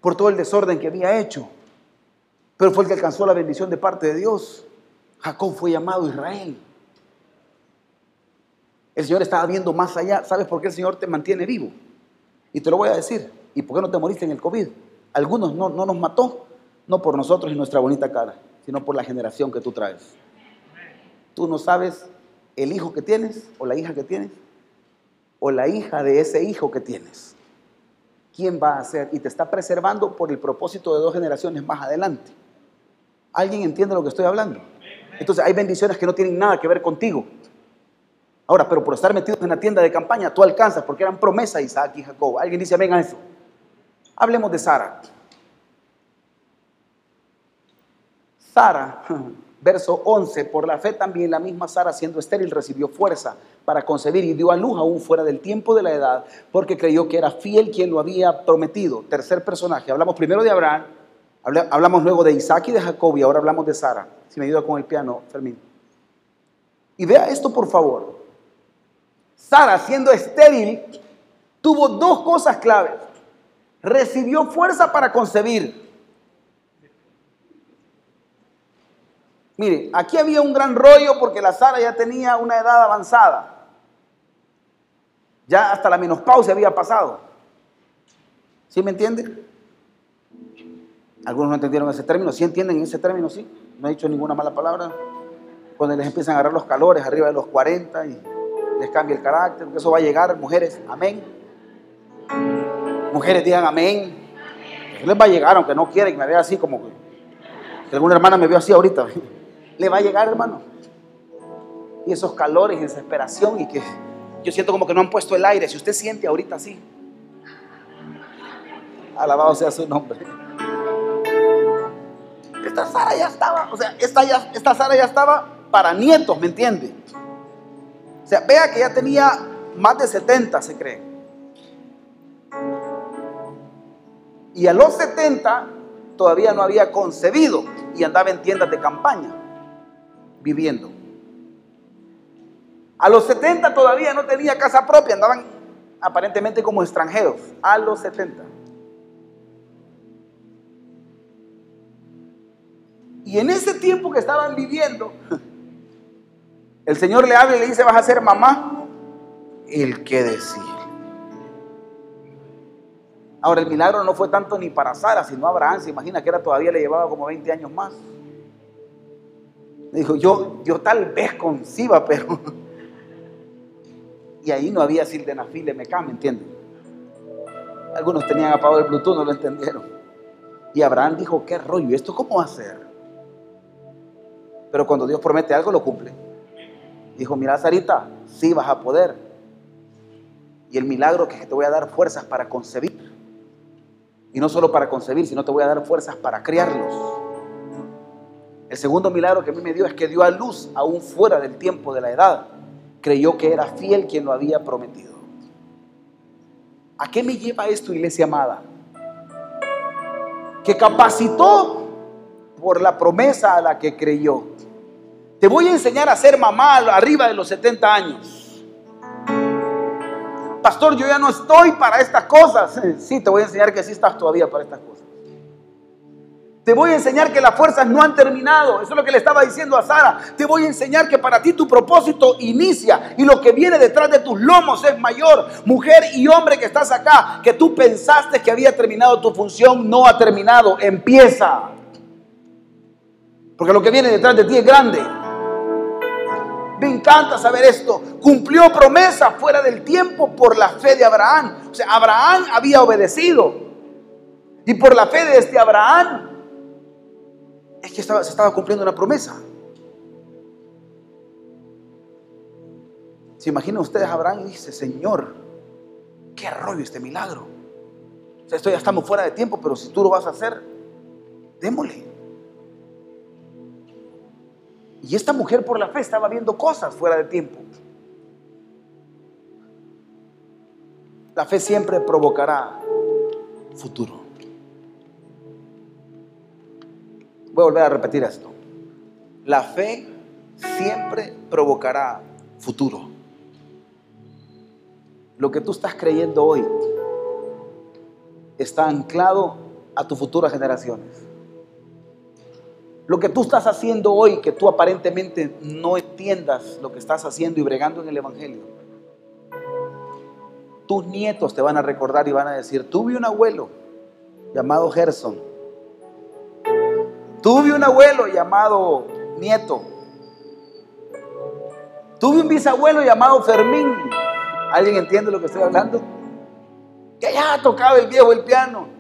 por todo el desorden que había hecho, pero fue el que alcanzó la bendición de parte de Dios. Jacob fue llamado Israel. El Señor estaba viendo más allá. ¿Sabes por qué el Señor te mantiene vivo? Y te lo voy a decir. ¿Y por qué no te moriste en el COVID? Algunos no, no nos mató, no por nosotros y nuestra bonita cara, sino por la generación que tú traes. Tú no sabes el hijo que tienes o la hija que tienes o la hija de ese hijo que tienes. ¿quién va a hacer? Y te está preservando por el propósito de dos generaciones más adelante. ¿Alguien entiende lo que estoy hablando? Entonces hay bendiciones que no tienen nada que ver contigo. Ahora, pero por estar metidos en la tienda de campaña, tú alcanzas, porque eran promesas Isaac y Jacob. Alguien dice, venga eso. Hablemos de Sara. Sara, <laughs> verso 11, por la fe también la misma Sara siendo estéril recibió fuerza para concebir y dio a luz aún fuera del tiempo de la edad, porque creyó que era fiel quien lo había prometido. Tercer personaje, hablamos primero de Abraham, hablamos luego de Isaac y de Jacob y ahora hablamos de Sara. Si me ayuda con el piano, Fermín. Y vea esto por favor. Sara, siendo estéril, tuvo dos cosas claves. Recibió fuerza para concebir. Mire, aquí había un gran rollo porque la Sara ya tenía una edad avanzada. Ya hasta la menopausia había pasado. ¿Sí me entiende? Algunos no entendieron ese término. ¿Sí entienden ese término? Sí. No he dicho ninguna mala palabra. Cuando les empiezan a agarrar los calores arriba de los 40 y les cambia el carácter, porque eso va a llegar, mujeres, amén. Mujeres digan amén. Les va a llegar, aunque no quieren que me vea así como que, alguna hermana me vio así ahorita. <laughs> Le va a llegar, hermano. Y esos calores desesperación y que yo siento como que no han puesto el aire. Si usted siente ahorita así, alabado sea su nombre. Esta Sara ya estaba, o sea, esta, ya, esta Sara ya estaba para nietos, ¿me entiende? O sea, vea que ya tenía más de 70, se cree. Y a los 70 todavía no había concebido y andaba en tiendas de campaña, viviendo. A los 70 todavía no tenía casa propia, andaban aparentemente como extranjeros, a los 70. Y en ese tiempo que estaban viviendo, el Señor le habla y le dice, vas a ser mamá. El que decir. Ahora, el milagro no fue tanto ni para Sara, sino Abraham. Se imagina que era todavía le llevaba como 20 años más. dijo, yo, yo tal vez conciba, pero... <laughs> y ahí no había sildenafil MK, ¿me entienden? Algunos tenían apagado el Bluetooth, no lo entendieron. Y Abraham dijo, ¿qué rollo? ¿Esto cómo va a ser? Pero cuando Dios promete algo, lo cumple. Dijo, mira, Sarita, sí vas a poder. Y el milagro es que te voy a dar fuerzas para concebir. Y no solo para concebir, sino te voy a dar fuerzas para criarlos. El segundo milagro que a mí me dio es que dio a luz aún fuera del tiempo de la edad. Creyó que era fiel quien lo había prometido. ¿A qué me lleva esto, iglesia amada? Que capacitó por la promesa a la que creyó. Te voy a enseñar a ser mamá arriba de los 70 años. Pastor, yo ya no estoy para estas cosas. Sí, te voy a enseñar que sí estás todavía para estas cosas. Te voy a enseñar que las fuerzas no han terminado. Eso es lo que le estaba diciendo a Sara. Te voy a enseñar que para ti tu propósito inicia y lo que viene detrás de tus lomos es mayor. Mujer y hombre que estás acá, que tú pensaste que había terminado tu función, no ha terminado. Empieza. Porque lo que viene detrás de ti es grande. Me encanta saber esto. Cumplió promesa fuera del tiempo por la fe de Abraham. O sea, Abraham había obedecido. Y por la fe de este Abraham, es que se estaba cumpliendo una promesa. ¿Se imaginan ustedes Abraham y dice, Señor, qué rollo este milagro? O sea, esto ya estamos fuera de tiempo, pero si tú lo vas a hacer, démosle. Y esta mujer por la fe estaba viendo cosas fuera de tiempo. La fe siempre provocará futuro. Voy a volver a repetir esto. La fe siempre provocará futuro. Lo que tú estás creyendo hoy está anclado a tus futuras generaciones. Lo que tú estás haciendo hoy, que tú aparentemente no entiendas lo que estás haciendo y bregando en el Evangelio, tus nietos te van a recordar y van a decir, tuve un abuelo llamado Gerson, tuve un abuelo llamado Nieto, tuve un bisabuelo llamado Fermín. ¿Alguien entiende lo que estoy hablando? Que allá tocaba el viejo el piano.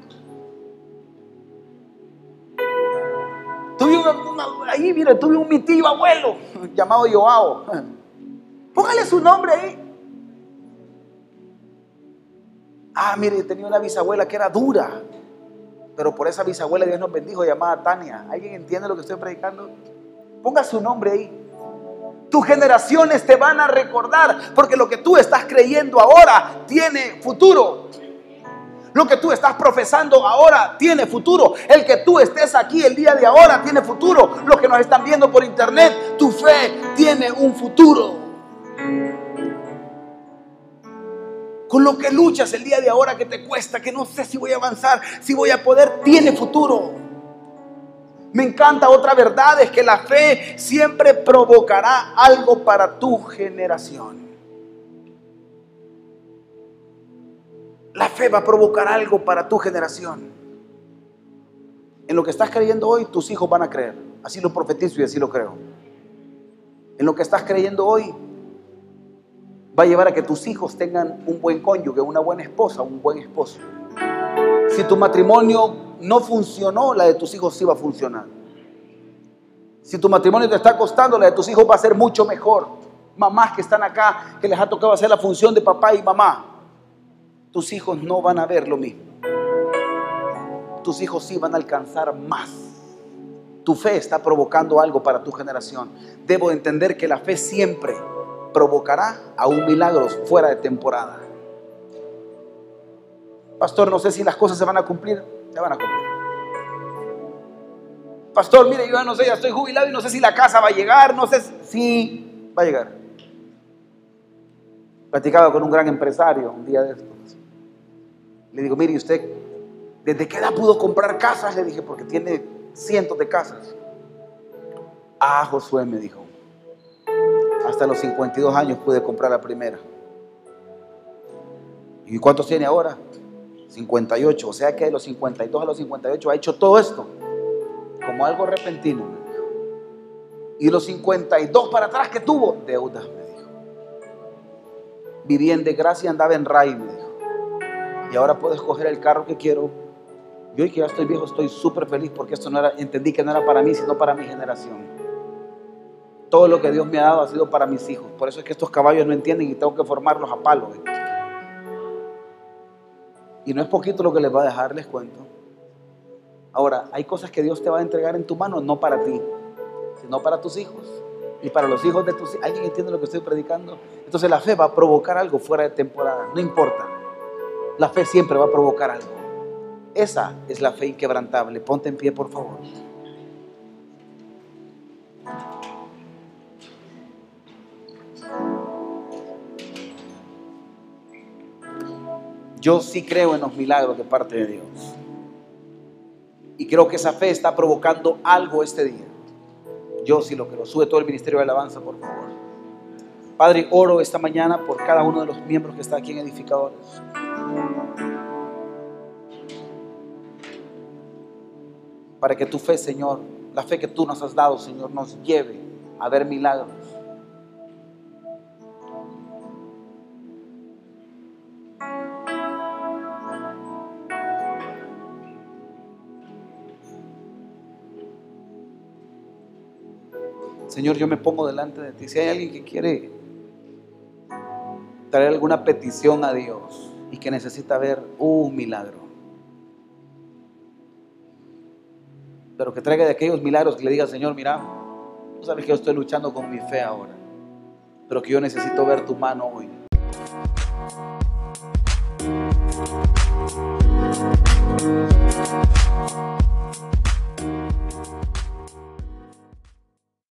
Ahí, mire, tuve un mi abuelo <laughs> llamado Joao. <laughs> Póngale su nombre ahí. Ah, mire, tenía una bisabuela que era dura. Pero por esa bisabuela Dios nos bendijo llamada Tania. ¿Alguien entiende lo que estoy predicando? Ponga su nombre ahí. Tus generaciones te van a recordar porque lo que tú estás creyendo ahora tiene futuro. Lo que tú estás profesando ahora tiene futuro. El que tú estés aquí el día de ahora tiene futuro. Los que nos están viendo por internet, tu fe tiene un futuro. Con lo que luchas el día de ahora que te cuesta, que no sé si voy a avanzar, si voy a poder, tiene futuro. Me encanta otra verdad, es que la fe siempre provocará algo para tu generación. La fe va a provocar algo para tu generación. En lo que estás creyendo hoy, tus hijos van a creer. Así lo profetizo y así lo creo. En lo que estás creyendo hoy, va a llevar a que tus hijos tengan un buen cónyuge, una buena esposa, un buen esposo. Si tu matrimonio no funcionó, la de tus hijos sí va a funcionar. Si tu matrimonio te está costando, la de tus hijos va a ser mucho mejor. Mamás que están acá, que les ha tocado hacer la función de papá y mamá tus hijos no van a ver lo mismo. Tus hijos sí van a alcanzar más. Tu fe está provocando algo para tu generación. Debo entender que la fe siempre provocará aún milagros fuera de temporada. Pastor, no sé si las cosas se van a cumplir. Se van a cumplir. Pastor, mire, yo ya no sé, ya estoy jubilado y no sé si la casa va a llegar, no sé si va a llegar. Platicaba con un gran empresario un día de esto. Le digo, mire, ¿usted desde qué edad pudo comprar casas? Le dije, porque tiene cientos de casas. Ah, Josué me dijo, hasta los 52 años pude comprar la primera. ¿Y cuántos tiene ahora? 58. O sea que de los 52 a los 58 ha hecho todo esto como algo repentino. Y los 52 para atrás que tuvo, deudas, me dijo. Vivía en desgracia, andaba en me dijo y ahora puedo escoger el carro que quiero. Yo hoy que ya estoy viejo estoy súper feliz porque esto no era, entendí que no era para mí, sino para mi generación. Todo lo que Dios me ha dado ha sido para mis hijos. Por eso es que estos caballos no entienden y tengo que formarlos a palo. Y no es poquito lo que les va a dejar, les cuento. Ahora, hay cosas que Dios te va a entregar en tu mano, no para ti, sino para tus hijos y para los hijos de tus hijos. ¿Alguien entiende lo que estoy predicando? Entonces la fe va a provocar algo fuera de temporada, no importa la fe siempre va a provocar algo. Esa es la fe inquebrantable. Ponte en pie, por favor. Yo sí creo en los milagros de parte de Dios. Y creo que esa fe está provocando algo este día. Yo sí lo creo. Sube todo el ministerio de alabanza, por favor. Padre, oro esta mañana por cada uno de los miembros que está aquí en Edificadores. Para que tu fe, Señor, la fe que tú nos has dado, Señor, nos lleve a ver milagros. Señor, yo me pongo delante de ti. Si hay alguien que quiere traer alguna petición a Dios y que necesita ver un milagro. Pero que traiga de aquellos milagros que le diga, Señor, mira, tú sabes que yo estoy luchando con mi fe ahora, pero que yo necesito ver tu mano hoy.